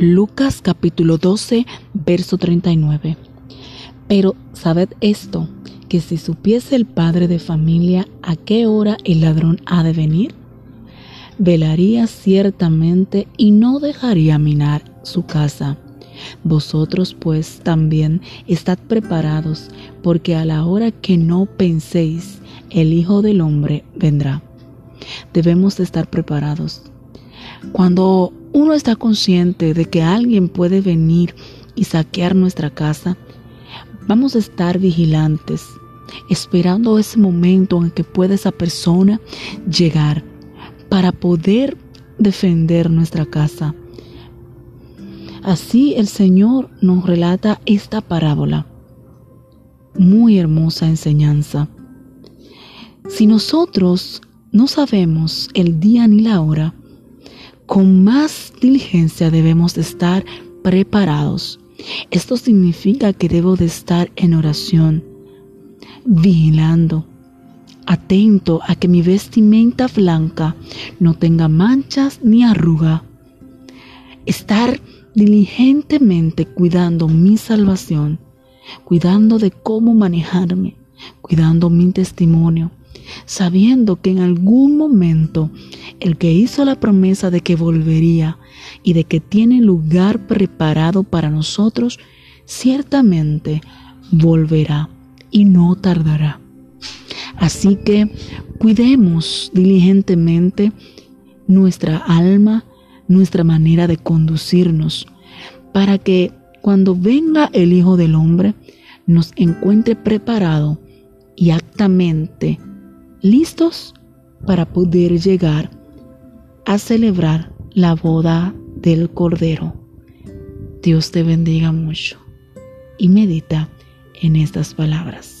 Lucas capítulo 12, verso 39. Pero sabed esto, que si supiese el padre de familia a qué hora el ladrón ha de venir, velaría ciertamente y no dejaría minar su casa. Vosotros pues también estad preparados, porque a la hora que no penséis, el Hijo del Hombre vendrá. Debemos estar preparados. Cuando uno está consciente de que alguien puede venir y saquear nuestra casa, vamos a estar vigilantes, esperando ese momento en que pueda esa persona llegar para poder defender nuestra casa. Así el Señor nos relata esta parábola. Muy hermosa enseñanza. Si nosotros no sabemos el día ni la hora, con más diligencia debemos estar preparados. Esto significa que debo de estar en oración, vigilando, atento a que mi vestimenta blanca no tenga manchas ni arruga. Estar diligentemente cuidando mi salvación, cuidando de cómo manejarme, cuidando mi testimonio, sabiendo que en algún momento el que hizo la promesa de que volvería y de que tiene lugar preparado para nosotros, ciertamente volverá y no tardará. Así que cuidemos diligentemente nuestra alma, nuestra manera de conducirnos, para que cuando venga el Hijo del Hombre nos encuentre preparado y actamente listos para poder llegar a celebrar la boda del Cordero. Dios te bendiga mucho y medita en estas palabras.